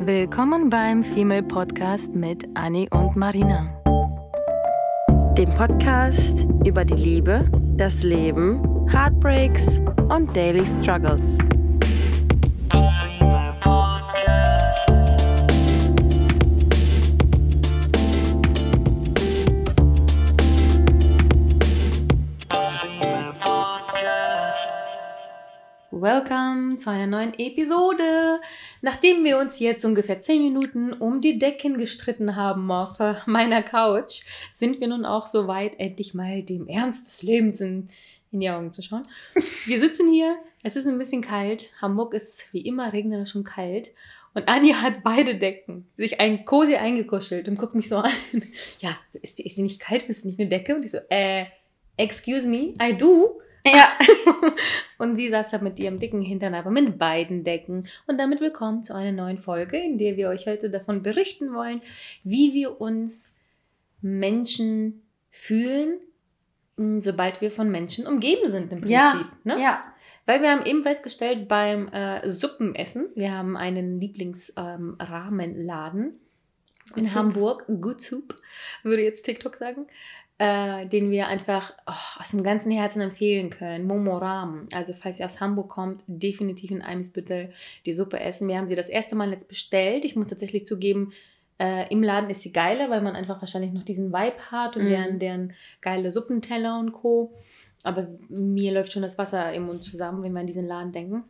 Willkommen beim Female Podcast mit Annie und Marina. Dem Podcast über die Liebe, das Leben, Heartbreaks und Daily Struggles. Welcome zu einer neuen Episode. Nachdem wir uns jetzt ungefähr 10 Minuten um die Decken gestritten haben auf meiner Couch, sind wir nun auch soweit, endlich mal dem Ernst des Lebens in, in die Augen zu schauen. Wir sitzen hier, es ist ein bisschen kalt. Hamburg ist wie immer regnerisch und kalt. Und Anja hat beide Decken, sich ein Cosi eingekuschelt und guckt mich so an. Ja, ist die, ist nicht kalt? Ist die nicht eine Decke? Und ich so, äh, excuse me, I do. Ja. und sie saß da mit ihrem dicken Hintern, aber mit beiden Decken. Und damit willkommen zu einer neuen Folge, in der wir euch heute davon berichten wollen, wie wir uns Menschen fühlen, sobald wir von Menschen umgeben sind im Prinzip. Ja. Ne? Ja. Weil wir haben eben festgestellt beim äh, Suppenessen, wir haben einen Lieblingsrahmenladen in Good Soup. Hamburg, Good Soup, würde jetzt TikTok sagen, äh, den wir einfach oh, aus dem ganzen Herzen empfehlen können. Momo Ramen. Also falls ihr aus Hamburg kommt, definitiv in Eimsbüttel die Suppe essen. Wir haben sie das erste Mal jetzt bestellt. Ich muss tatsächlich zugeben, äh, im Laden ist sie geiler, weil man einfach wahrscheinlich noch diesen Vibe hat und Mhm. deren, deren geile Suppenteller und Co. Aber mir läuft schon das Wasser im Mund zusammen, wenn wir an diesen Laden denken.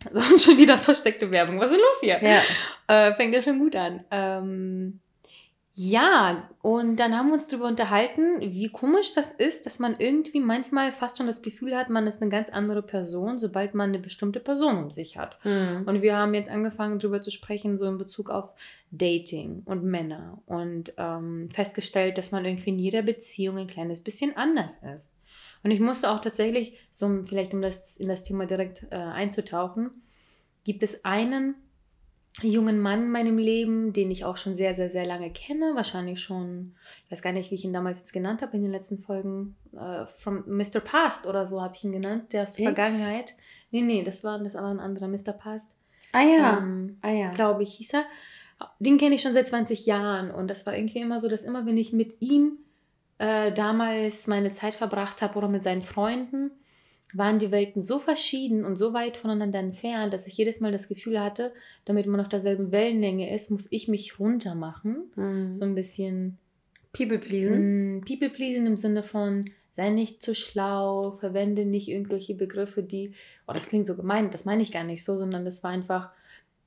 So, und schon wieder versteckte Werbung. Was ist los hier? Ja. Äh, fängt ja schon gut an. Ähm, ja, und dann haben wir uns darüber unterhalten, wie komisch das ist, dass man irgendwie manchmal fast schon das Gefühl hat, man ist eine ganz andere Person, sobald man eine bestimmte Person um sich hat. Mhm. Und wir haben jetzt angefangen, darüber zu sprechen, so in Bezug auf Dating und Männer und ähm, festgestellt, dass man irgendwie in jeder Beziehung ein kleines bisschen anders ist. Und ich musste auch tatsächlich, so vielleicht um das in das Thema direkt äh, einzutauchen, gibt es einen jungen Mann in meinem Leben, den ich auch schon sehr, sehr, sehr lange kenne. Wahrscheinlich schon, ich weiß gar nicht, wie ich ihn damals jetzt genannt habe in den letzten Folgen. Äh, from Mr. Past oder so habe ich ihn genannt, der aus der Echt? Vergangenheit. Nee, nee, das war, das war ein anderer Mr. Past. Ah ja. Ähm, ah ja. glaube ich, hieß er. Den kenne ich schon seit 20 Jahren und das war irgendwie immer so, dass immer, wenn ich mit ihm äh, damals meine Zeit verbracht habe oder mit seinen Freunden, waren die Welten so verschieden und so weit voneinander entfernt, dass ich jedes Mal das Gefühl hatte, damit man auf derselben Wellenlänge ist, muss ich mich runter machen. Mhm. So ein bisschen People pleasen. Mm, People pleasing im Sinne von, sei nicht zu schlau, verwende nicht irgendwelche Begriffe, die, oh, das klingt so gemein, das meine ich gar nicht so, sondern das war einfach,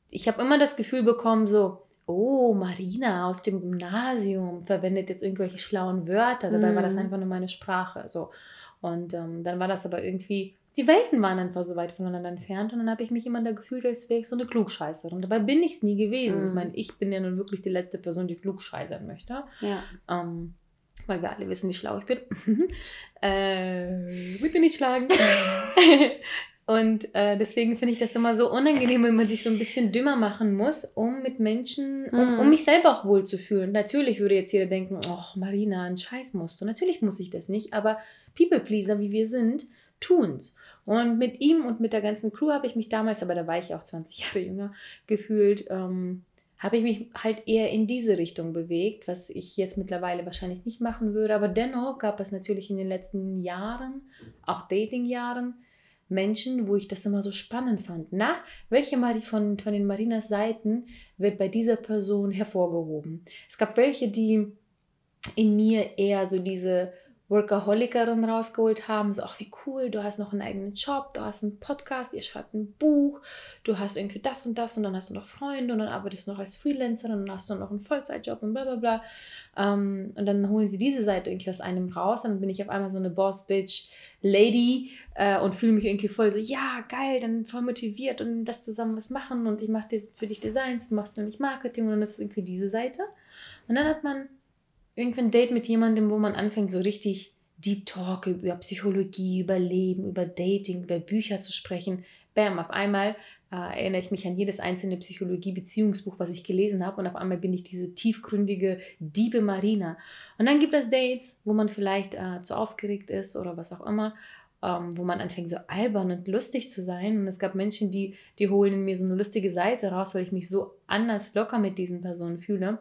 ich habe immer das Gefühl bekommen, so, oh, Marina aus dem Gymnasium verwendet jetzt irgendwelche schlauen Wörter, dabei war das Mhm. einfach nur meine Sprache, so. Und ähm, dann war das aber irgendwie, die Welten waren einfach so weit voneinander entfernt und dann habe ich mich immer da gefühlt, als wäre ich so eine Klugscheißerin. Dabei bin ich es nie gewesen. Mhm. Ich meine, ich bin ja nun wirklich die letzte Person, die klugscheißern möchte. Ja. Ähm, weil wir alle wissen, wie schlau ich bin. äh, bitte nicht schlagen. Und äh, deswegen finde ich das immer so unangenehm, wenn man sich so ein bisschen dümmer machen muss, um mit Menschen, um, Mhm. um mich selber auch wohl zu fühlen. Natürlich würde jetzt jeder denken, ach Marina, ein Scheiß musst du. Natürlich muss ich das nicht, aber People-Pleaser, wie wir sind, tun's. Und mit ihm und mit der ganzen Crew habe ich mich damals, aber da war ich auch 20 Jahre jünger, gefühlt, ähm, habe ich mich halt eher in diese Richtung bewegt, was ich jetzt mittlerweile wahrscheinlich nicht machen würde. Aber dennoch gab es natürlich in den letzten Jahren, auch Dating-Jahren, Menschen, wo ich das immer so spannend fand. Na, welche von, von den Marinas Seiten wird bei dieser Person hervorgehoben? Es gab welche, die in mir eher so diese Workaholikerin rausgeholt haben, so, ach wie cool, du hast noch einen eigenen Job, du hast einen Podcast, ihr schreibt ein Buch, du hast irgendwie das und das und dann hast du noch Freunde und dann arbeitest du noch als Freelancerin und dann hast du noch einen Vollzeitjob und bla bla bla. Ähm, und dann holen sie diese Seite irgendwie aus einem raus, dann bin ich auf einmal so eine Boss-Bitch-Lady äh, und fühle mich irgendwie voll so, ja, geil, dann voll motiviert und das zusammen was machen und ich mache für dich Designs, du machst für mich Marketing und dann ist es irgendwie diese Seite. Und dann hat man irgendwie ein Date mit jemandem, wo man anfängt, so richtig Deep Talk über Psychologie, über Leben, über Dating, über Bücher zu sprechen. Bam, auf einmal äh, erinnere ich mich an jedes einzelne Psychologie-Beziehungsbuch, was ich gelesen habe und auf einmal bin ich diese tiefgründige, diebe Marina. Und dann gibt es Dates, wo man vielleicht äh, zu aufgeregt ist oder was auch immer ähm, wo man anfängt, so albern und lustig zu sein. Und es gab Menschen, die, die holen in mir so eine lustige Seite raus, weil ich mich so anders locker mit diesen Personen fühle.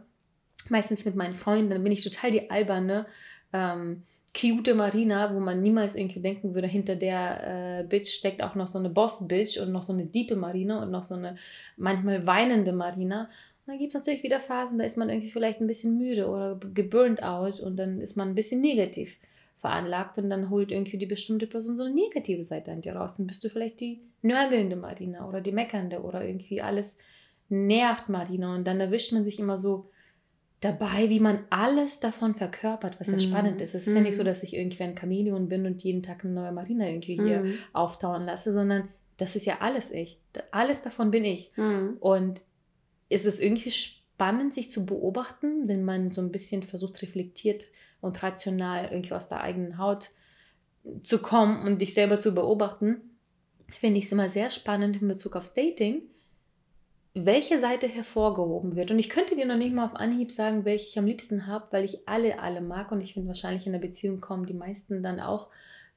Meistens mit meinen Freunden, dann bin ich total die alberne, ähm, cute Marina, wo man niemals irgendwie denken würde, hinter der äh, Bitch steckt auch noch so eine Boss-Bitch und noch so eine diepe Marina und noch so eine manchmal weinende Marina. Und dann gibt es natürlich wieder Phasen, da ist man irgendwie vielleicht ein bisschen müde oder geburnt out und dann ist man ein bisschen negativ veranlagt und dann holt irgendwie die bestimmte Person so eine negative Seite an dir raus. Dann bist du vielleicht die nörgelnde Marina oder die meckernde oder irgendwie alles nervt Marina und dann erwischt man sich immer so dabei, wie man alles davon verkörpert, was ja mm. spannend ist. Es ist mm. ja nicht so, mhm. dass ich irgendwie ein Chamäleon bin und jeden Tag eine neue Marina irgendwie hier mm. auftauen lasse, sondern das ist ja alles ich. Alles davon bin ich. Mhm. Und es ist irgendwie spannend, sich zu beobachten, wenn man so ein bisschen versucht, reflektiert und rational irgendwie aus der eigenen Haut zu kommen und dich selber zu beobachten, finde ich es immer sehr spannend in Bezug aufs Dating, welche Seite hervorgehoben wird. Und ich könnte dir noch nicht mal auf Anhieb sagen, welche ich am liebsten habe, weil ich alle, alle mag. Und ich finde wahrscheinlich in der Beziehung kommen die meisten dann auch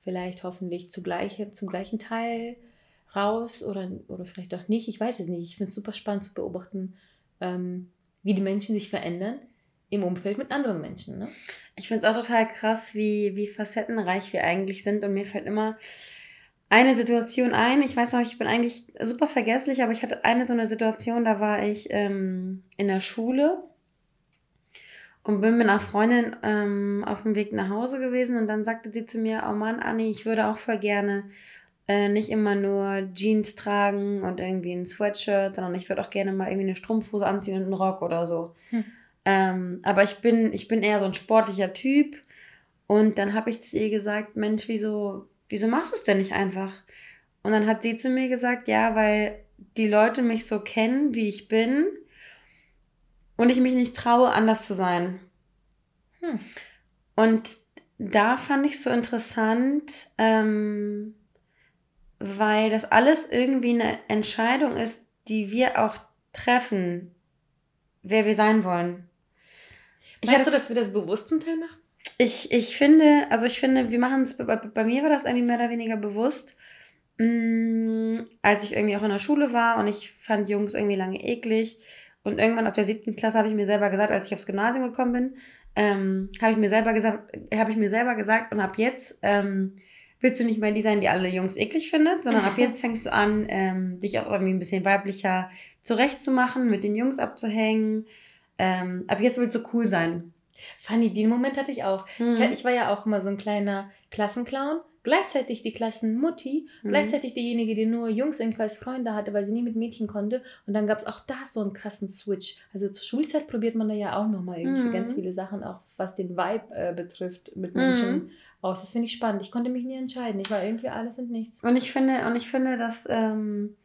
vielleicht hoffentlich zugleich, zum gleichen Teil raus oder, oder vielleicht auch nicht. Ich weiß es nicht. Ich finde es super spannend zu beobachten, ähm, wie die Menschen sich verändern im Umfeld mit anderen Menschen. Ne? Ich finde es auch total krass, wie, wie facettenreich wir eigentlich sind. Und mir fällt immer eine Situation ein. Ich weiß noch, ich bin eigentlich super vergesslich, aber ich hatte eine so eine Situation, da war ich ähm, in der Schule und bin mit einer Freundin ähm, auf dem Weg nach Hause gewesen und dann sagte sie zu mir, oh Mann, Anni, ich würde auch voll gerne äh, nicht immer nur Jeans tragen und irgendwie ein Sweatshirt, sondern ich würde auch gerne mal irgendwie eine Strumpfhose anziehen und einen Rock oder so. Hm. Ähm, aber ich bin, ich bin eher so ein sportlicher Typ. Und dann habe ich zu ihr gesagt, Mensch, wieso, wieso machst du es denn nicht einfach? Und dann hat sie zu mir gesagt, ja, weil die Leute mich so kennen, wie ich bin und ich mich nicht traue, anders zu sein. Hm. Und da fand ich so interessant, ähm, weil das alles irgendwie eine Entscheidung ist, die wir auch treffen, wer wir sein wollen. Ich Meinst hatte, du, dass wir das bewusst zum Teil machen? Ich, ich finde, also ich finde, wir machen es, bei, bei, mir war das irgendwie mehr oder weniger bewusst, mh, mm, als ich irgendwie auch in der Schule war und ich fand Jungs irgendwie lange eklig. Und irgendwann ab der siebten Klasse habe ich mir selber gesagt, als ich aufs Gymnasium gekommen bin, ähm, habe ich mir selber gesagt, habe ich mir selber gesagt, und ab jetzt ähm, willst du nicht mehr die sein, die alle Jungs eklig findet, sondern ab jetzt fängst du an, ähm, dich auch irgendwie ein bisschen weiblicher zurechtzumachen, mit den Jungs abzuhängen. Ähm, ab jetzt willst du cool sein. Fanny, den Moment hatte ich auch. Mhm. Ich, ich, war ja auch immer so ein kleiner Klassenclown. Gleichzeitig die Klassenmutti, mhm. gleichzeitig diejenige, die nur Jungs irgendwie als Freunde hatte, weil sie nie mit Mädchen konnte. Und dann gab es auch da so einen krassen Switch. Also zur Schulzeit probiert man da ja auch nochmal irgendwie mhm. ganz viele Sachen, auch was den Vibe äh, betrifft, mit Menschen mhm. aus. Das finde ich spannend. Ich konnte mich nie entscheiden. Ich war irgendwie alles und nichts. Und ich finde, und ich finde, dass ähm,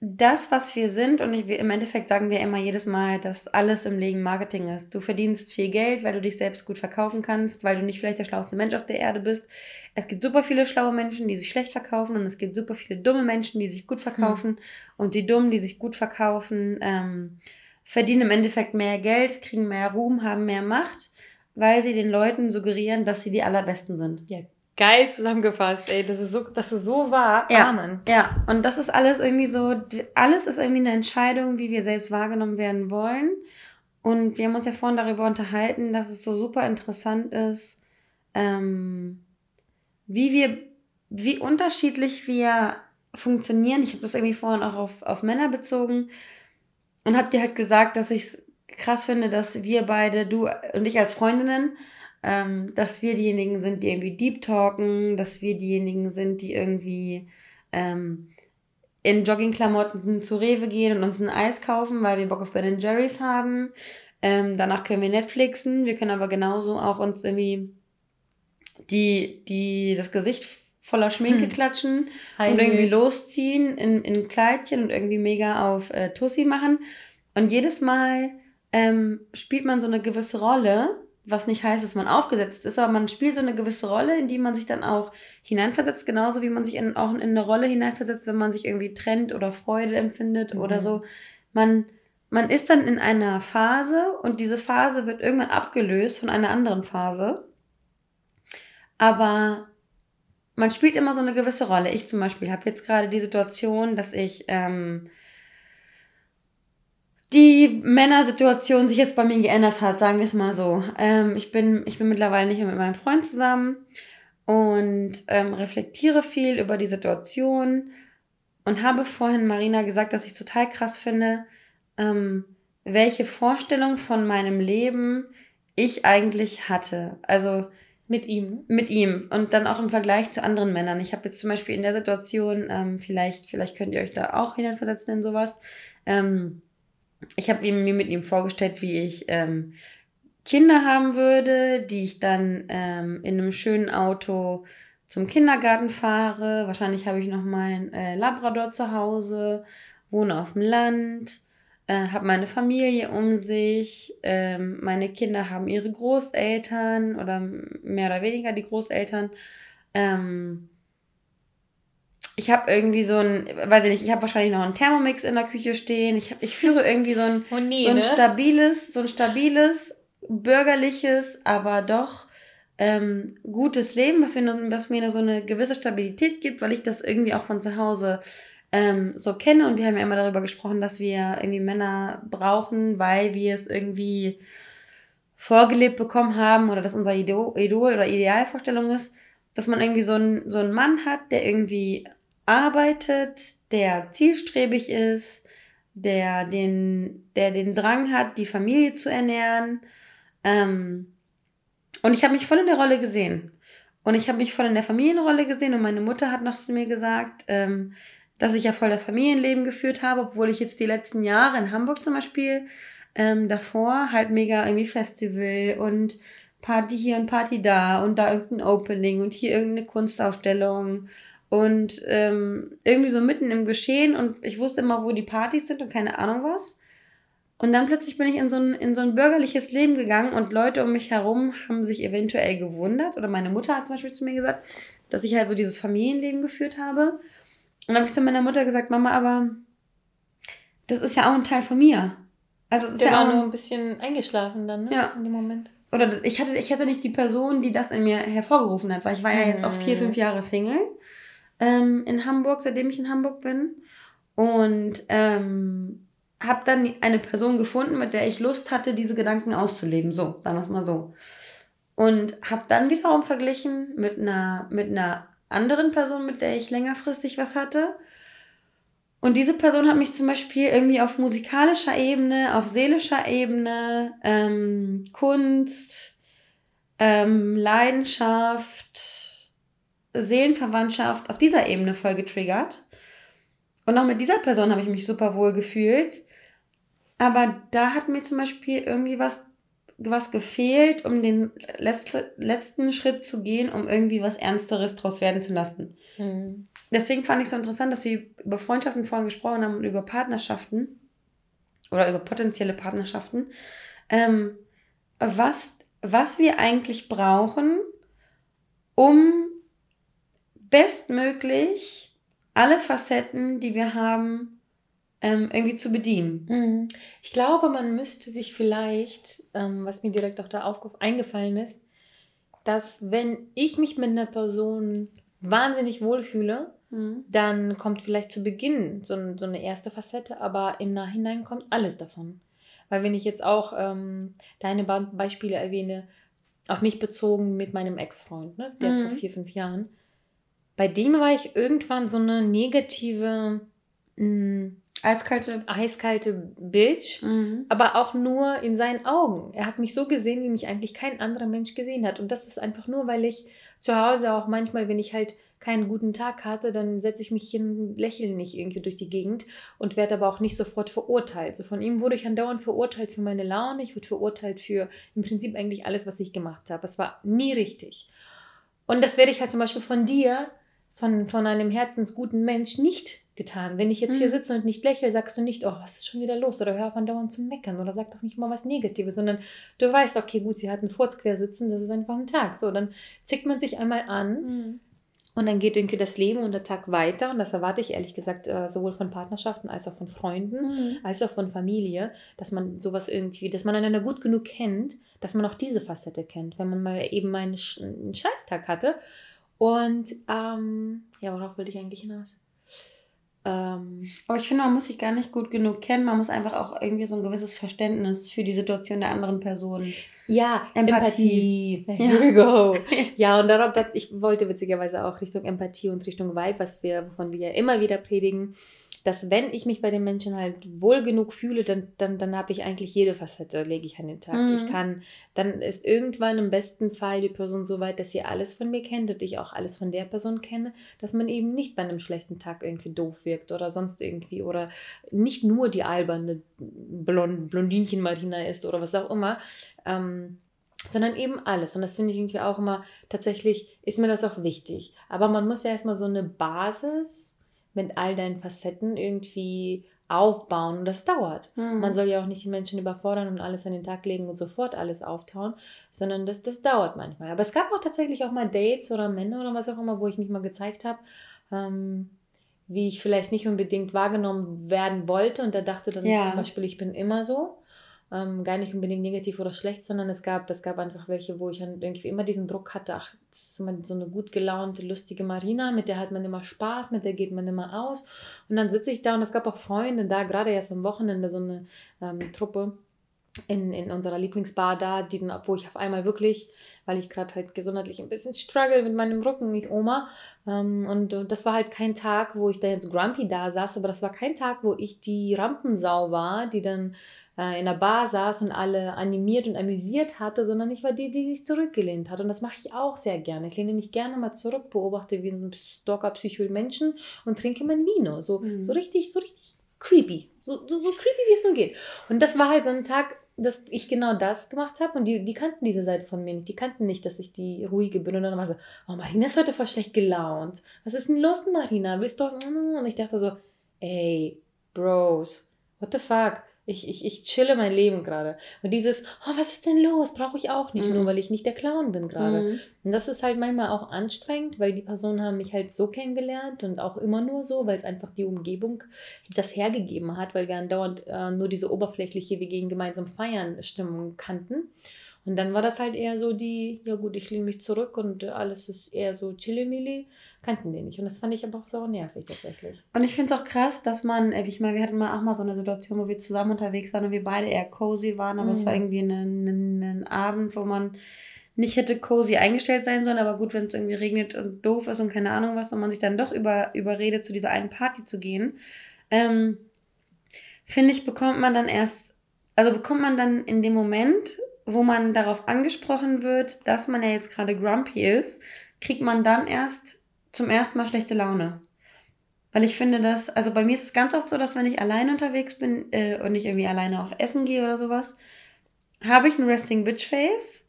das, was wir sind, und ich, im Endeffekt sagen wir immer jedes Mal, dass alles im Leben Marketing ist. Du verdienst viel Geld, weil du dich selbst gut verkaufen kannst, weil du nicht vielleicht der schlauste Mensch auf der Erde bist. Es gibt super viele schlaue Menschen, die sich schlecht verkaufen, und es gibt super viele dumme Menschen, die sich gut verkaufen. Hm. Und die Dummen, die sich gut verkaufen, ähm, verdienen im Endeffekt mehr Geld, kriegen mehr Ruhm, haben mehr Macht, weil sie den Leuten suggerieren, dass sie die Allerbesten sind. Ja, Geil zusammengefasst, ey. Das ist so, das ist so wahr. Ja, Amen. ja. Und das ist alles irgendwie so, alles ist irgendwie eine Entscheidung, wie wir selbst wahrgenommen werden wollen. Und wir haben uns ja vorhin darüber unterhalten, dass es so super interessant ist, ähm, wie wir, wie unterschiedlich wir funktionieren. Ich habe das irgendwie vorhin auch auf, auf Männer bezogen und habe dir halt gesagt, dass ich es krass finde, dass wir beide, du und ich als Freundinnen, ähm, dass wir diejenigen sind, die irgendwie deep talken, dass wir diejenigen sind, die irgendwie ähm, in Joggingklamotten zu Rewe gehen und uns ein Eis kaufen, weil wir Bock auf Ben Jerry's haben. Ähm, danach können wir Netflixen. Wir können aber genauso auch uns irgendwie die, die, das Gesicht voller Schminke hm. klatschen Hi, und irgendwie losziehen in, in Kleidchen und irgendwie mega auf äh, Tussi machen. Und jedes Mal ähm, spielt man so eine gewisse Rolle was nicht heißt, dass man aufgesetzt ist, aber man spielt so eine gewisse Rolle, in die man sich dann auch hineinversetzt, genauso wie man sich in, auch in eine Rolle hineinversetzt, wenn man sich irgendwie trennt oder Freude empfindet mhm. oder so. Man, man ist dann in einer Phase und diese Phase wird irgendwann abgelöst von einer anderen Phase. Aber man spielt immer so eine gewisse Rolle. Ich zum Beispiel habe jetzt gerade die Situation, dass ich ähm, die Männersituation sich jetzt bei mir geändert hat, sagen wir es mal so. Ähm, ich, bin, ich bin mittlerweile nicht mehr mit meinem Freund zusammen und ähm, reflektiere viel über die Situation und habe vorhin Marina gesagt, dass ich total krass finde, ähm, welche Vorstellung von meinem Leben ich eigentlich hatte. Also mit ihm. Mit ihm. Und dann auch im Vergleich zu anderen Männern. Ich habe jetzt zum Beispiel in der Situation, ähm, vielleicht, vielleicht könnt ihr euch da auch hineinversetzen in sowas. Ähm, ich habe mir mit ihm vorgestellt, wie ich ähm, Kinder haben würde, die ich dann ähm, in einem schönen Auto zum Kindergarten fahre. Wahrscheinlich habe ich noch meinen äh, Labrador zu Hause, wohne auf dem Land, äh, habe meine Familie um sich. Ähm, meine Kinder haben ihre Großeltern oder mehr oder weniger die Großeltern. Ähm, ich habe irgendwie so ein, weiß ich nicht, ich habe wahrscheinlich noch einen Thermomix in der Küche stehen. Ich, hab, ich führe irgendwie so ein, oh nee, so ein ne? stabiles, so ein stabiles, bürgerliches, aber doch ähm, gutes Leben, was mir, was mir so eine gewisse Stabilität gibt, weil ich das irgendwie auch von zu Hause ähm, so kenne. Und wir haben ja immer darüber gesprochen, dass wir irgendwie Männer brauchen, weil wir es irgendwie vorgelebt bekommen haben oder dass unser Idol, Idol oder Idealvorstellung ist, dass man irgendwie so einen, so einen Mann hat, der irgendwie arbeitet, der zielstrebig ist, der den, der den Drang hat, die Familie zu ernähren. Ähm, und ich habe mich voll in der Rolle gesehen. Und ich habe mich voll in der Familienrolle gesehen und meine Mutter hat noch zu mir gesagt, ähm, dass ich ja voll das Familienleben geführt habe, obwohl ich jetzt die letzten Jahre in Hamburg zum Beispiel ähm, davor halt mega irgendwie Festival und Party hier und Party da und da irgendein Opening und hier irgendeine Kunstausstellung und ähm, irgendwie so mitten im Geschehen und ich wusste immer, wo die Partys sind und keine Ahnung was. Und dann plötzlich bin ich in so, ein, in so ein bürgerliches Leben gegangen und Leute um mich herum haben sich eventuell gewundert. Oder meine Mutter hat zum Beispiel zu mir gesagt, dass ich halt so dieses Familienleben geführt habe. Und dann habe ich zu meiner Mutter gesagt, Mama, aber das ist ja auch ein Teil von mir. Also Der ja war nur ein bisschen eingeschlafen dann, ne? Ja. In dem Moment. Oder ich hatte, ich hatte nicht die Person, die das in mir hervorgerufen hat, weil ich war ja jetzt auch vier, mhm. fünf Jahre Single ähm, in Hamburg, seitdem ich in Hamburg bin. Und ähm, habe dann eine Person gefunden, mit der ich Lust hatte, diese Gedanken auszuleben. So, sagen wir es mal so. Und habe dann wiederum verglichen mit einer, mit einer anderen Person, mit der ich längerfristig was hatte. Und diese Person hat mich zum Beispiel irgendwie auf musikalischer Ebene, auf seelischer Ebene, ähm, Kunst, ähm, Leidenschaft, Seelenverwandtschaft auf dieser Ebene voll getriggert. Und auch mit dieser Person habe ich mich super wohl gefühlt. Aber da hat mir zum Beispiel irgendwie was, was gefehlt, um den letzte, letzten Schritt zu gehen, um irgendwie was Ernsteres draus werden zu lassen. Mhm. Deswegen fand ich es so interessant, dass wir über Freundschaften vorhin gesprochen haben und über Partnerschaften oder über potenzielle Partnerschaften. Ähm, was, was wir eigentlich brauchen, um bestmöglich alle Facetten, die wir haben, ähm, irgendwie zu bedienen. Mhm. Ich glaube, man müsste sich vielleicht, ähm, was mir direkt auch da eingefallen ist, dass wenn ich mich mit einer Person wahnsinnig wohlfühle, mhm. dann kommt vielleicht zu Beginn so, so, eine erste Facette, aber im Nachhinein kommt alles davon. Weil wenn ich jetzt auch ähm, deine Beispiele erwähne, auf mich bezogen mit meinem Ex-Freund, ne, der mhm. vor vier, fünf Jahren, bei dem war ich irgendwann so eine negative, mh, mm, eiskalte, eiskalte Bitch, mhm. aber auch nur in seinen Augen. Er hat mich so gesehen, wie mich eigentlich kein anderer Mensch gesehen hat. Und das ist einfach nur, weil ich zu Hause auch manchmal, wenn ich halt keinen guten Tag hatte, dann setze ich mich hin, lächle nicht irgendwie durch die Gegend und werde aber auch nicht sofort verurteilt. So von ihm wurde ich andauernd verurteilt für meine Laune, ich wurde verurteilt für im Prinzip eigentlich alles, was ich gemacht habe. Es war nie richtig. Und das werde ich halt zum Beispiel von dir von, von einem herzensguten Mensch nicht getan. Wenn ich jetzt hier mhm. sitze und nicht lächle, sagst du nicht, oh, was ist schon wieder los? Oder hör von dauernd zu meckern oder sag doch nicht mal was Negatives, sondern du weißt, okay, gut, sie hat einen Furz quer sitzen, das ist einfach ein Tag. So, dann zickt man sich einmal an mhm. und dann geht irgendwie das Leben und der Tag weiter. Und das erwarte ich ehrlich gesagt äh, sowohl von Partnerschaften als auch von Freunden, mhm. als auch von Familie, dass man sowas irgendwie, dass man einander gut genug kennt, dass man auch diese Facette kennt. Wenn man mal eben einen, einen Scheißtag hatte Und ähm, ja, worauf wollte ich eigentlich hinaus? Ähm, Aber ich finde, man muss sich gar nicht gut genug kennen. Man muss einfach auch irgendwie so ein gewisses Verständnis für die Situation der anderen Person. Ja, Empathie. Empathie. Here we go. ja, und darauf, ich wollte witzigerweise auch Richtung Empathie und Richtung Vibe, was wir, wovon wir ja immer wieder predigen, dass wenn ich mich bei den Menschen halt wohl genug fühle, dann, dann, dann habe ich eigentlich jede Facette, lege ich an den Tag. Mhm. Ich kann, dann ist irgendwann im besten Fall die Person so weit, dass sie alles von mir kennt und ich auch alles von der Person kenne, dass man eben nicht bei einem schlechten Tag irgendwie doof wirkt oder sonst irgendwie oder nicht nur die alberne Blond Blondinchen Marina ist oder was auch immer. Ähm, sondern eben alles. Und das finde ich irgendwie auch immer, tatsächlich ist mir das auch wichtig. Aber man muss ja erstmal so eine Basis mit all deinen Facetten irgendwie aufbauen und das dauert. Mhm. Man soll ja auch nicht die Menschen überfordern und alles an den Tag legen und sofort alles auftauen, sondern das, das dauert manchmal. Aber es gab auch tatsächlich auch mal Dates oder Männer oder was auch immer, wo ich mich mal gezeigt habe, ähm, wie ich vielleicht nicht unbedingt wahrgenommen werden wollte und da dachte dann ja. zum Beispiel, ich bin immer so. Ähm, gar nicht unbedingt negativ oder schlecht, sondern es gab, es gab einfach welche, wo ich irgendwie immer diesen Druck hatte, ach, das ist immer so eine gut gelaunte, lustige Marina, mit der hat man immer Spaß, mit der geht man immer aus. Und dann sitze ich da und es gab auch Freunde da, gerade erst am Wochenende so eine ähm, Truppe, in, in unserer Lieblingsbar da, die dann, wo ich auf einmal wirklich, weil ich gerade halt gesundheitlich ein bisschen struggle mit meinem Rücken, ich Oma. Ähm, und, und das war halt kein Tag, wo ich da jetzt grumpy da saß, aber das war kein Tag, wo ich die Rampensau war, die dann äh, in der Bar saß und alle animiert und amüsiert hatte, sondern ich war die, die sich zurückgelehnt hat. Und das mache ich auch sehr gerne. Ich lehne mich gerne mal zurück, beobachte wie so ein Stalker-Psycho Menschen und trinke mein Vino. So, mhm. so richtig, so richtig creepy. So, so, so creepy, wie es nur geht. Und das war halt so ein Tag, dass ich genau das gemacht habe und die, die kannten diese Seite von mir nicht. Die kannten nicht, dass ich die ruhige bin. Und dann war so, oh, Marina ist heute voll schlecht gelaunt. Was ist denn los, Marina? Willst du... Und ich dachte so, ey, Bros, what the fuck? Ich, ich, ich chille mein Leben gerade. Und dieses, oh, was ist denn los? Brauche ich auch nicht, mhm. nur weil ich nicht der Clown bin gerade. Mhm. Und das ist halt manchmal auch anstrengend, weil die Personen haben mich halt so kennengelernt und auch immer nur so, weil es einfach die Umgebung das hergegeben hat, weil wir andauernd äh, nur diese oberflächliche, wir gehen gemeinsam feiern Stimmung kannten. Und dann war das halt eher so die, ja gut, ich lehne mich zurück und alles ist eher so chillimilli. Kannten die nicht. Und das fand ich aber auch so nervig tatsächlich. Und ich finde es auch krass, dass man, äh, ich meine, wir hatten mal auch mal so eine Situation, wo wir zusammen unterwegs waren und wir beide eher cozy waren, aber mhm. es war irgendwie ein, ein, ein Abend, wo man nicht hätte cozy eingestellt sein sollen, aber gut, wenn es irgendwie regnet und doof ist und keine Ahnung was und man sich dann doch über, überredet, zu dieser einen Party zu gehen, ähm, finde ich, bekommt man dann erst, also bekommt man dann in dem Moment wo man darauf angesprochen wird, dass man ja jetzt gerade grumpy ist, kriegt man dann erst zum ersten Mal schlechte Laune. Weil ich finde das, also bei mir ist es ganz oft so, dass wenn ich alleine unterwegs bin äh, und ich irgendwie alleine auch essen gehe oder sowas, habe ich ein Resting Bitch Face,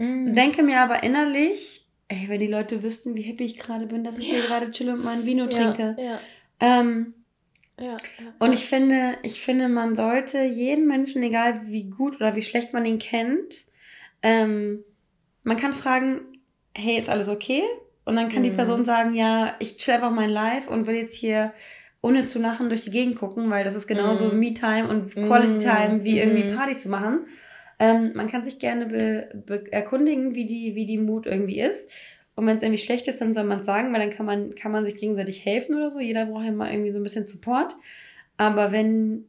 mm. denke mir aber innerlich, ey, wenn die Leute wüssten, wie happy ich gerade bin, dass ich ja. hier gerade chill und mein Vino trinke. Ja, ja. Ähm, ja, Und ich finde, ich finde, man sollte jeden Menschen, egal wie gut oder wie schlecht man ihn kennt, ähm, man kann fragen, hey, ist alles okay? Und dann kann mhm. die Person sagen, ja, ich chill einfach mein Life und will jetzt hier ohne zu lachen durch die Gegend gucken, weil das ist genauso mhm. Me-Time und Quality-Time mhm. wie irgendwie mhm. Party zu machen. Ähm, man kann sich gerne be, be erkundigen, wie die, wie die Mut irgendwie ist. Und wenn es irgendwie schlecht ist, dann soll man es sagen, weil dann kann man, kann man sich gegenseitig helfen oder so. Jeder braucht ja mal irgendwie so ein bisschen Support. Aber wenn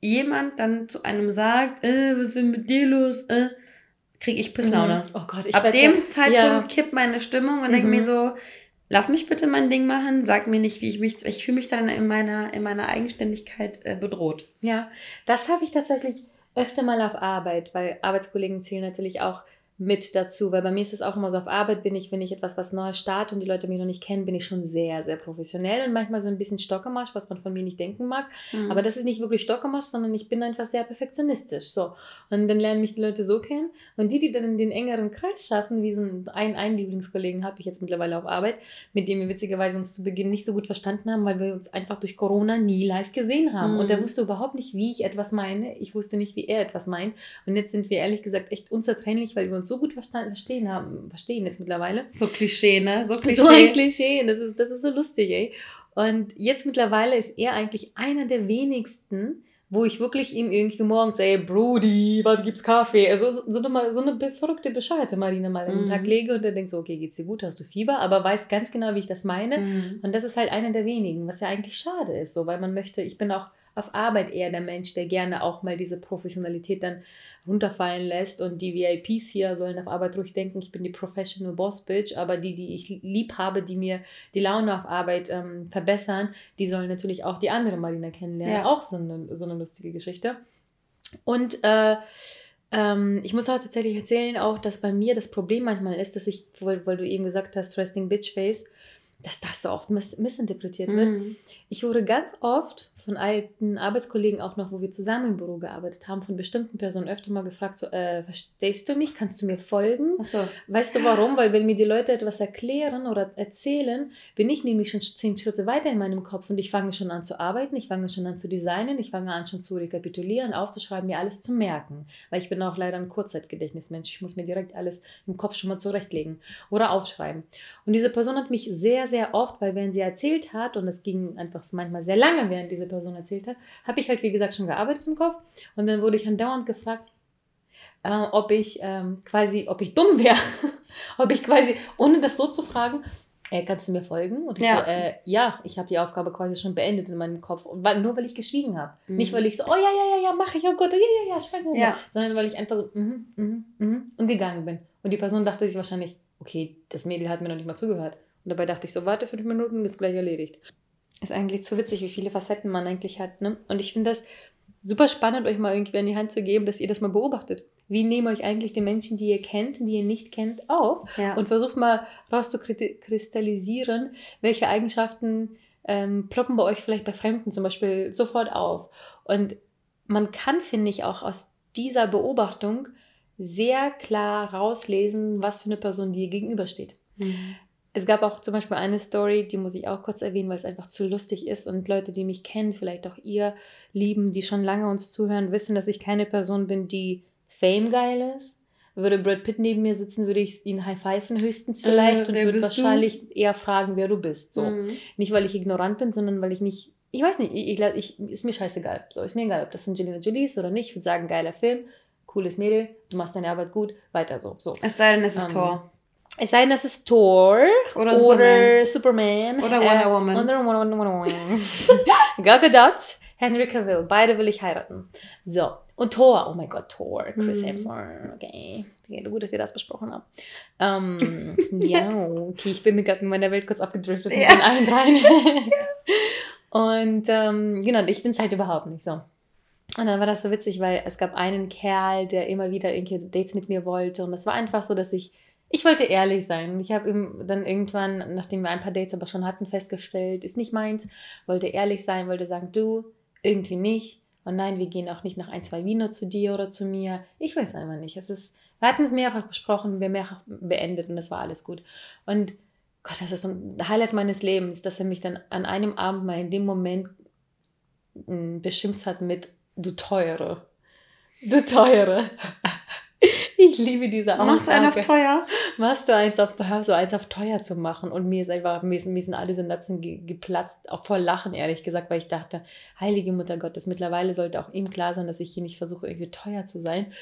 jemand dann zu einem sagt, äh, was ist denn mit dir los? Äh, kriege ich Pisslaune. Mhm. Oh Gott, ich Ab dem ja, Zeitpunkt ja. kippt meine Stimmung und mhm. denke mir so, lass mich bitte mein Ding machen, sag mir nicht, wie ich mich, ich fühle mich dann in meiner, in meiner Eigenständigkeit äh, bedroht. Ja, das habe ich tatsächlich öfter mal auf Arbeit, weil Arbeitskollegen zählen natürlich auch mit dazu, weil bei mir ist es auch immer so, auf Arbeit bin ich, wenn ich etwas was Neues starte und die Leute mich noch nicht kennen, bin ich schon sehr, sehr professionell und manchmal so ein bisschen Stockemasch, was man von mir nicht denken mag. Mhm. Aber das ist nicht wirklich Stockemasch, sondern ich bin einfach sehr perfektionistisch. So. Und dann lernen mich die Leute so kennen und die, die dann in den engeren Kreis schaffen, wie so ein, einen Lieblingskollegen habe ich jetzt mittlerweile auf Arbeit, mit dem wir witzigerweise uns zu Beginn nicht so gut verstanden haben, weil wir uns einfach durch Corona nie live gesehen haben. Mhm. Und er wusste überhaupt nicht, wie ich etwas meine. Ich wusste nicht, wie er etwas meint. Und jetzt sind wir ehrlich gesagt echt unzertrennlich, weil wir uns so gut verstehen haben, verstehen jetzt mittlerweile. So Klischee, ne? So Klischee. So ein Klischee. Das ist, das ist so lustig, ey. Und jetzt mittlerweile ist er eigentlich einer der wenigsten, wo ich wirklich ihm irgendwie morgens, ey, Brody, wann gibt's Kaffee? Also so, so, eine, so eine verrückte, bescheuerte Marina mal mhm. den Tag lege und der denkt so, okay, geht's dir gut, hast du Fieber, aber weiß ganz genau, wie ich das meine. Mhm. Und das ist halt einer der wenigen, was ja eigentlich schade ist, so, weil man möchte, ich bin auch auf Arbeit eher der Mensch, der gerne auch mal diese Professionalität dann runterfallen lässt. Und die VIPs hier sollen auf Arbeit ruhig denken, ich bin die Professional Boss Bitch, aber die, die ich lieb habe, die mir die Laune auf Arbeit ähm, verbessern, die sollen natürlich auch die andere Marina kennenlernen. Ja. Auch so eine, so eine lustige Geschichte. Und äh, ähm, ich muss auch tatsächlich erzählen, auch, dass bei mir das Problem manchmal ist, dass ich, weil, weil du eben gesagt hast, Resting Bitch Face, dass das so oft miss missinterpretiert wird. Mhm. Ich wurde ganz oft von alten Arbeitskollegen auch noch, wo wir zusammen im Büro gearbeitet haben, von bestimmten Personen öfter mal gefragt, so, äh, verstehst du mich? Kannst du mir folgen? Ach so. Weißt du warum? Weil wenn mir die Leute etwas erklären oder erzählen, bin ich nämlich schon zehn Schritte weiter in meinem Kopf und ich fange schon an zu arbeiten, ich fange schon an zu designen, ich fange an schon zu rekapitulieren, aufzuschreiben, mir alles zu merken. Weil ich bin auch leider ein Kurzzeitgedächtnismensch. Ich muss mir direkt alles im Kopf schon mal zurechtlegen oder aufschreiben. Und diese Person hat mich sehr, sehr oft, weil wenn sie erzählt hat, und es ging einfach manchmal sehr lange, während diese Person Person erzählt hat, habe ich halt, wie gesagt, schon gearbeitet im Kopf. Und dann wurde ich andauernd gefragt, äh, ob ich ähm, quasi, ob ich dumm wäre. ob ich quasi, ohne das so zu fragen, äh, kannst du mir folgen? Und ich ja. so, äh, ja, ich habe die Aufgabe quasi schon beendet in meinem Kopf. Und nur weil ich geschwiegen habe. Mhm. Nicht, weil ich so, oh ja, ja, ja, ja, mache ich, oh Gott, ja, ja, ja, schreib mir. Ja. Sondern weil ich einfach so, mhm, mhm, mhm, und gegangen bin. Und die Person dachte sich wahrscheinlich, okay, das Mädel hat mir noch nicht mal zugehört. Und dabei dachte ich so, warte fünf Minuten, ist gleich erledigt ist eigentlich zu witzig, wie viele Facetten man eigentlich hat. Ne? Und ich finde das super spannend, euch mal irgendwie an die Hand zu geben, dass ihr das mal beobachtet. Wie nehmen euch eigentlich die Menschen, die ihr kennt, die ihr nicht kennt, auf? Ja. Und versucht mal rauszukristallisieren, welche Eigenschaften ähm, ploppen bei euch vielleicht bei Fremden zum Beispiel sofort auf. Und man kann, finde ich, auch aus dieser Beobachtung sehr klar rauslesen, was für eine Person dir gegenübersteht. Mhm. Es gab auch zum Beispiel eine Story, die muss ich auch kurz erwähnen, weil es einfach zu lustig ist und Leute, die mich kennen, vielleicht auch ihr lieben, die schon lange uns zuhören, wissen, dass ich keine Person bin, die Fame geil ist. Würde Brad Pitt neben mir sitzen, würde ich ihn high-pfeifen höchstens äh, vielleicht äh, und würde wahrscheinlich du? eher fragen, wer du bist. So. Mhm. Nicht, weil ich ignorant bin, sondern weil ich mich, ich weiß nicht, ich, ich, ist mir scheißegal. So, ist mir egal, ob das Angelina Jolie ist oder nicht. Ich würde sagen, geiler Film, cooles Mädel, du machst deine Arbeit gut, weiter so. so. Es sei denn, es ist ähm, Tor. Es sei denn, das ist Thor oder, oder Superman. Oder Wonder äh, Woman. Oder Wonder Woman. Gal Gadot, Henry Cavill. Beide will ich heiraten. So. Und Thor. Oh mein Gott, Thor. Chris mhm. Hemsworth. Okay. okay. Gut, dass wir das besprochen haben. Ähm, ja, okay. Ich bin mir gerade in meiner Welt kurz abgedriftet ja. mit allen dreien. Und ähm, genau, ich bin es halt überhaupt nicht so. Und dann war das so witzig, weil es gab einen Kerl, der immer wieder irgendwelche Dates mit mir wollte. Und es war einfach so, dass ich ich wollte ehrlich sein. Ich habe ihm dann irgendwann, nachdem wir ein paar Dates aber schon hatten, festgestellt, ist nicht meins. Wollte ehrlich sein, wollte sagen, du, irgendwie nicht. Und nein, wir gehen auch nicht nach ein, zwei Wiener zu dir oder zu mir. Ich weiß einfach nicht. Es ist, wir hatten es mehrfach besprochen, wir mehrfach beendet und das war alles gut. Und Gott, das ist ein Highlight meines Lebens, dass er mich dann an einem Abend mal in dem Moment hm, beschimpft hat mit du teure. Du teure. Ich liebe diese Aussage. Machst du einen auf teuer? Machst du eins auf, so eins auf teuer zu machen. Und mir ist einfach, mir, mir sind alle Synapsen ge, geplatzt, auch vor Lachen, ehrlich gesagt, weil ich dachte, heilige Mutter Gottes, mittlerweile sollte auch ihm klar sein, dass ich hier nicht versuche, irgendwie teuer zu sein.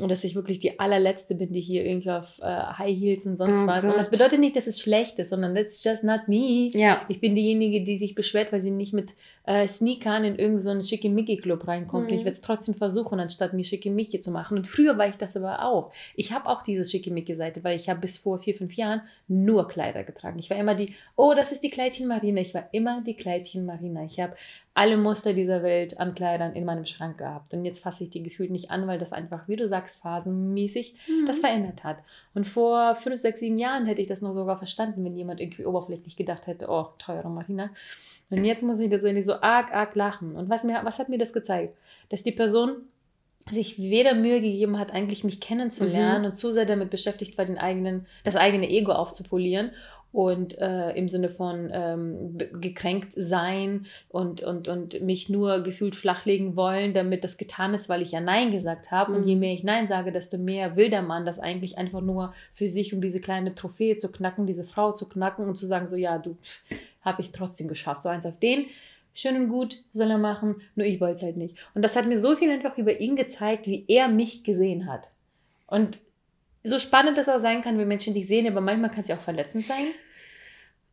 Und dass ich wirklich die allerletzte bin, die hier irgendwie auf äh, High Heels und sonst oh was. Gott. Und das bedeutet nicht, dass es schlecht ist, sondern that's just not me. Ja. Ich bin diejenige, die sich beschwert, weil sie nicht mit äh, Sneakern in irgendeinen so Schickimicki-Club reinkommt. Mhm. Ich werde es trotzdem versuchen, anstatt mir Schickimicki zu machen. Und früher war ich das aber auch. Ich habe auch diese Schickimicki-Seite, weil ich habe bis vor vier, fünf Jahren nur Kleider getragen. Ich war immer die, oh, das ist die Kleidchen Marina. Ich war immer die Kleidchen Marina. Ich habe alle Muster dieser Welt an Kleidern in meinem Schrank gehabt. Und jetzt fasse ich die gefühlt nicht an, weil das einfach, wie du sagst, phasenmäßig mhm. das verändert hat. Und vor fünf, sechs, sieben Jahren hätte ich das noch sogar verstanden, wenn jemand irgendwie oberflächlich gedacht hätte, oh, teure Marina. Und jetzt muss ich tatsächlich so arg, arg lachen. Und was, mir, was hat mir das gezeigt? Dass die Person sich weder Mühe gegeben hat, eigentlich mich kennenzulernen mhm. und zu sehr damit beschäftigt war, den eigenen, das eigene Ego aufzupolieren und äh, im Sinne von ähm, gekränkt sein und, und, und mich nur gefühlt flachlegen wollen, damit das getan ist, weil ich ja Nein gesagt habe. Mhm. Und je mhm. mehr ich Nein sage, desto mehr will der Mann das eigentlich einfach nur für sich, um diese kleine Trophäe zu knacken, diese Frau zu knacken und zu sagen, so ja, du habe ich trotzdem geschafft. So eins auf den schön und gut, soll er machen, nur ich wollte es halt nicht. Und das hat mir so viel einfach über ihn gezeigt, wie er mich gesehen hat. Und so spannend das auch sein kann, wie Menschen dich sehen, aber manchmal kann es ja auch verletzend sein.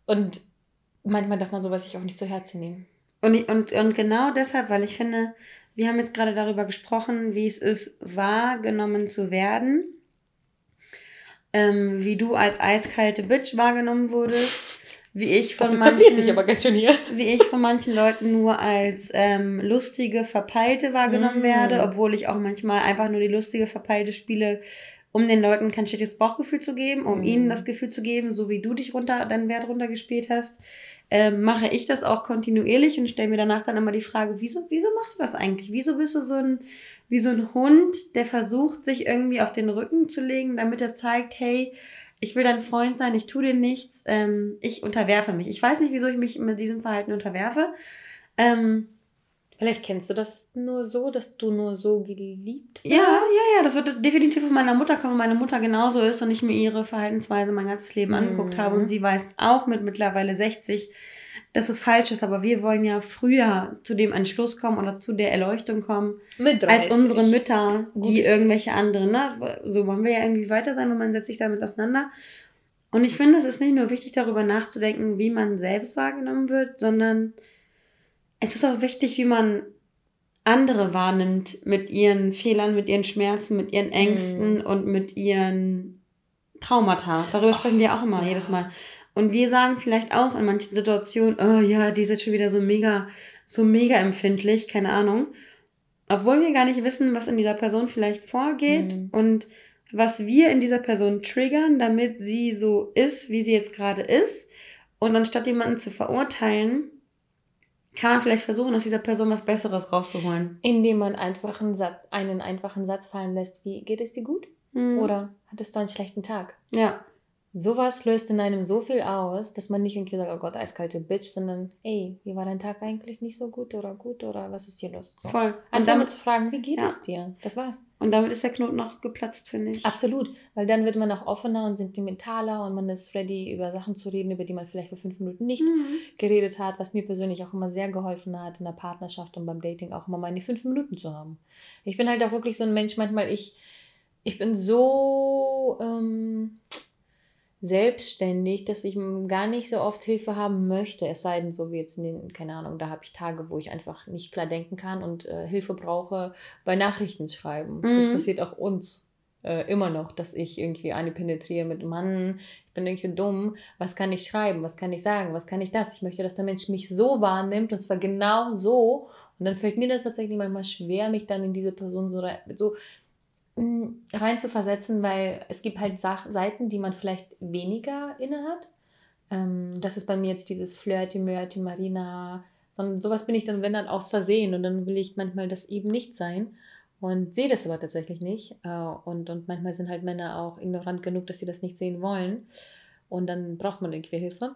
Und manchmal darf man sowas sich auch nicht zu Herzen nehmen. Und, ich, und, und genau deshalb, weil ich finde, wir haben jetzt gerade darüber gesprochen, wie es ist, wahrgenommen zu werden. Ähm, wie du als eiskalte Bitch wahrgenommen wurdest. Wie ich von das manchen, sich aber ganz schön hier. Wie ich von manchen Leuten nur als ähm, lustige, verpeilte wahrgenommen mm. werde, obwohl ich auch manchmal einfach nur die lustige, verpeilte spiele, um den Leuten kein schlechtes Bauchgefühl zu geben, um mm. ihnen das Gefühl zu geben, so wie du dich runter, deinen Wert runtergespielt hast ähm, mache ich das auch kontinuierlich und stelle mir danach dann immer die Frage, wieso, wieso machst du das eigentlich? Wieso bist du so ein, wie so ein Hund, der versucht, sich irgendwie auf den Rücken zu legen, damit er zeigt, hey, ich will dein Freund sein, ich tue dir nichts, ähm, ich unterwerfe mich. Ich weiß nicht, wieso ich mich mit diesem Verhalten unterwerfe. Ähm, Vielleicht kennst du das nur so, dass du nur so geliebt wirst. Ja, ja, ja. Das wird definitiv von meiner Mutter kommen, meine Mutter genauso ist und ich mir ihre Verhaltensweise mein ganzes Leben mhm. angeguckt habe. Und sie weiß auch mit mittlerweile 60, dass es falsch ist. Aber wir wollen ja früher zu dem Entschluss kommen oder zu der Erleuchtung kommen, als unsere Mütter, Gut die irgendwelche anderen. Ne? So wollen wir ja irgendwie weiter sein und man setzt sich damit auseinander. Und ich finde, es ist nicht nur wichtig, darüber nachzudenken, wie man selbst wahrgenommen wird, sondern es ist auch wichtig, wie man andere wahrnimmt mit ihren Fehlern, mit ihren Schmerzen, mit ihren Ängsten mm. und mit ihren Traumata. Darüber sprechen wir auch immer ja. jedes Mal. Und wir sagen vielleicht auch in manchen Situationen, oh ja, die ist jetzt schon wieder so mega, so mega empfindlich, keine Ahnung. Obwohl wir gar nicht wissen, was in dieser Person vielleicht vorgeht mm. und was wir in dieser Person triggern, damit sie so ist, wie sie jetzt gerade ist. Und anstatt jemanden zu verurteilen, kann man vielleicht versuchen, aus dieser Person was Besseres rauszuholen. Indem man einfach einen, Satz, einen einfachen Satz fallen lässt, wie geht es dir gut? Mhm. Oder hattest du einen schlechten Tag? Ja sowas löst in einem so viel aus, dass man nicht irgendwie sagt, oh Gott, eiskalte Bitch, sondern, ey, wie war dein Tag eigentlich nicht so gut oder gut oder was ist hier los? So. Voll. Und damit zu fragen, wie geht ja. es dir? Das war's. Und damit ist der Knoten noch geplatzt, finde ich. Absolut, weil dann wird man auch offener und sentimentaler und man ist ready, über Sachen zu reden, über die man vielleicht vor fünf Minuten nicht mhm. geredet hat, was mir persönlich auch immer sehr geholfen hat in der Partnerschaft und beim Dating auch immer meine fünf Minuten zu haben. Ich bin halt auch wirklich so ein Mensch, manchmal ich, ich bin so... Ähm, selbstständig, dass ich gar nicht so oft Hilfe haben möchte. Es sei denn, so wie jetzt in den, keine Ahnung, da habe ich Tage, wo ich einfach nicht klar denken kann und äh, Hilfe brauche bei Nachrichten schreiben. Mhm. Das passiert auch uns äh, immer noch, dass ich irgendwie eine penetriere mit Mann, ich bin irgendwie dumm, was kann ich schreiben, was kann ich sagen, was kann ich das? Ich möchte, dass der Mensch mich so wahrnimmt und zwar genau so. Und dann fällt mir das tatsächlich manchmal schwer, mich dann in diese Person so, so rein zu versetzen, weil es gibt halt Sach Seiten, die man vielleicht weniger innehat. Ähm, das ist bei mir jetzt dieses Flirty, Mörty, Marina, sondern sowas bin ich dann, wenn dann aus Versehen und dann will ich manchmal das eben nicht sein und sehe das aber tatsächlich nicht. Äh, und, und manchmal sind halt Männer auch ignorant genug, dass sie das nicht sehen wollen. Und dann braucht man irgendwie Hilfe,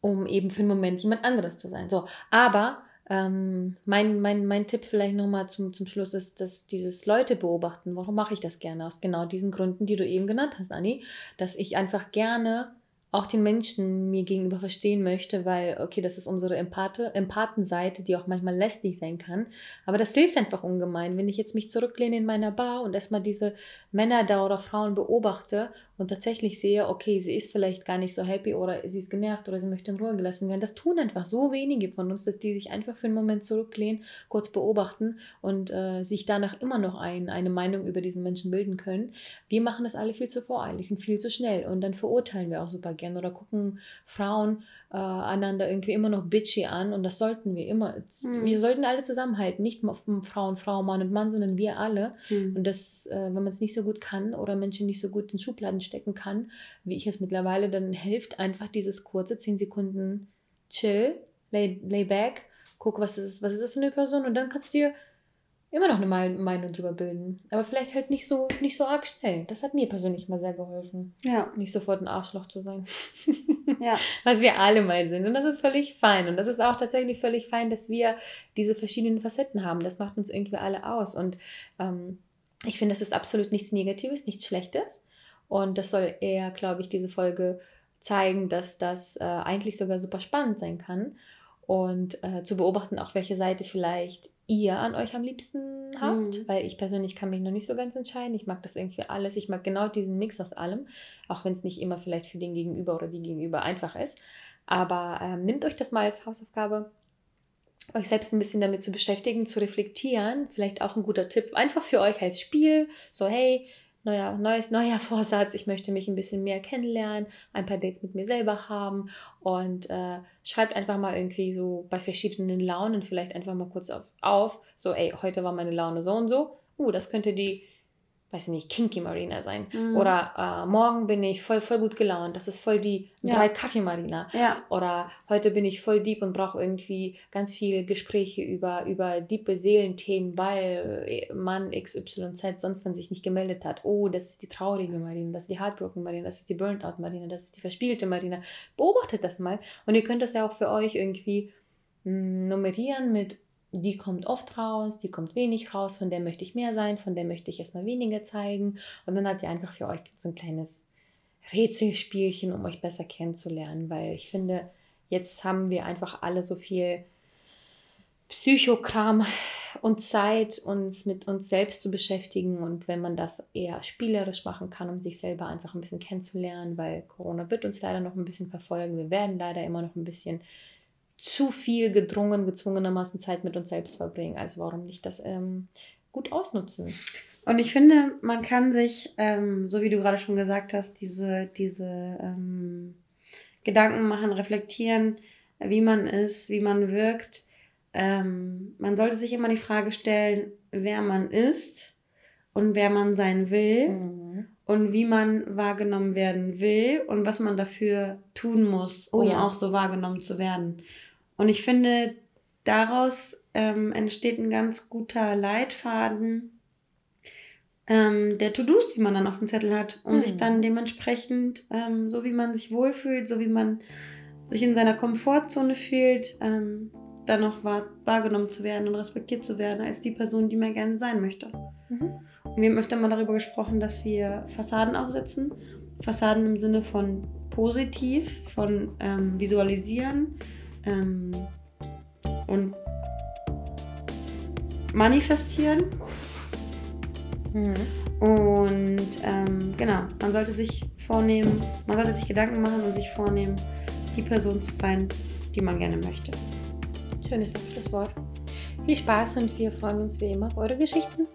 um eben für einen Moment jemand anderes zu sein. So, aber ähm, mein, mein, mein Tipp vielleicht nochmal zum, zum Schluss ist, dass dieses Leute beobachten. Warum mache ich das gerne? Aus genau diesen Gründen, die du eben genannt hast, Anni. Dass ich einfach gerne auch den Menschen mir gegenüber verstehen möchte, weil, okay, das ist unsere Empathe, Empathenseite, die auch manchmal lästig sein kann. Aber das hilft einfach ungemein, wenn ich jetzt mich zurücklehne in meiner Bar und erstmal diese Männer da oder Frauen beobachte und tatsächlich sehe, okay, sie ist vielleicht gar nicht so happy oder sie ist genervt oder sie möchte in Ruhe gelassen werden. Das tun einfach so wenige von uns, dass die sich einfach für einen Moment zurücklehnen, kurz beobachten und äh, sich danach immer noch ein, eine Meinung über diesen Menschen bilden können. Wir machen das alle viel zu voreilig und viel zu schnell und dann verurteilen wir auch super gerne oder gucken Frauen äh, einander irgendwie immer noch bitchy an und das sollten wir immer. Mhm. Wir sollten alle zusammenhalten, nicht Frauen, Frau, Mann und Mann, sondern wir alle. Mhm. Und das, äh, wenn man es nicht so gut kann oder Menschen nicht so gut in Schubladen stecken kann, wie ich es mittlerweile, dann hilft einfach dieses kurze 10 Sekunden Chill, lay, lay back, guck, was ist, was ist das für eine Person und dann kannst du dir immer noch eine Meinung drüber bilden. Aber vielleicht halt nicht so, nicht so arg schnell. Das hat mir persönlich mal sehr geholfen. Ja. Nicht sofort ein Arschloch zu sein. ja. Was wir alle mal sind. Und das ist völlig fein. Und das ist auch tatsächlich völlig fein, dass wir diese verschiedenen Facetten haben. Das macht uns irgendwie alle aus. Und ähm, ich finde, das ist absolut nichts Negatives, nichts Schlechtes. Und das soll eher, glaube ich, diese Folge zeigen, dass das äh, eigentlich sogar super spannend sein kann. und äh, zu beobachten, auch welche Seite vielleicht ihr an euch am liebsten habt, mhm. weil ich persönlich kann mich noch nicht so ganz entscheiden. Ich mag das irgendwie alles. Ich mag genau diesen Mix aus allem, auch wenn es nicht immer vielleicht für den Gegenüber oder die Gegenüber einfach ist. Aber ähm, nehmt euch das mal als Hausaufgabe, euch selbst ein bisschen damit zu beschäftigen, zu reflektieren. Vielleicht auch ein guter Tipp, einfach für euch als Spiel. So, hey, neuer, neues, neuer Vorsatz, ich möchte mich ein bisschen mehr kennenlernen, ein paar Dates mit mir selber haben und äh, schreibt einfach mal irgendwie so bei verschiedenen Launen vielleicht einfach mal kurz auf, auf, so ey, heute war meine Laune so und so, uh, das könnte die weiß ich nicht, Kinky Marina sein. Mhm. Oder äh, morgen bin ich voll, voll gut gelaunt. Das ist voll die ja. drei Kaffee Marina. Ja. Oder heute bin ich voll deep und brauche irgendwie ganz viele Gespräche über, über diepe Seelenthemen, weil äh, Mann XYZ sonst wenn sich nicht gemeldet hat. Oh, das ist die traurige Marina, das ist die Heartbroken Marina, das ist die Burnout Marina, das ist die verspielte Marina. Beobachtet das mal. Und ihr könnt das ja auch für euch irgendwie mh, hm, nummerieren mit die kommt oft raus, die kommt wenig raus, von der möchte ich mehr sein, von der möchte ich erstmal weniger zeigen. Und dann habt ihr einfach für euch so ein kleines Rätselspielchen, um euch besser kennenzulernen, weil ich finde, jetzt haben wir einfach alle so viel Psychokram und Zeit, uns mit uns selbst zu beschäftigen. Und wenn man das eher spielerisch machen kann, um sich selber einfach ein bisschen kennenzulernen, weil Corona wird uns leider noch ein bisschen verfolgen. Wir werden leider immer noch ein bisschen zu viel gedrungen, gezwungenermaßen Zeit mit uns selbst verbringen. Also warum nicht das ähm, gut ausnutzen? Und ich finde, man kann sich, ähm, so wie du gerade schon gesagt hast, diese, diese ähm, Gedanken machen, reflektieren, wie man ist, wie man wirkt. Ähm, man sollte sich immer die Frage stellen, wer man ist und wer man sein will mhm. und wie man wahrgenommen werden will und was man dafür tun muss, um oh ja. auch so wahrgenommen zu werden. Und ich finde, daraus ähm, entsteht ein ganz guter Leitfaden ähm, der To-Dos, die man dann auf dem Zettel hat, um mhm. sich dann dementsprechend, ähm, so wie man sich wohlfühlt, so wie man sich in seiner Komfortzone fühlt, ähm, dann noch wahr, wahrgenommen zu werden und respektiert zu werden als die Person, die man gerne sein möchte. Mhm. Und wir haben öfter mal darüber gesprochen, dass wir Fassaden aufsetzen. Fassaden im Sinne von positiv, von ähm, visualisieren, ähm, und manifestieren. Mhm. Und ähm, genau, man sollte sich vornehmen, man sollte sich Gedanken machen und sich vornehmen, die Person zu sein, die man gerne möchte. Schönes Abschlusswort. Viel Spaß und wir freuen uns wie immer auf eure Geschichten.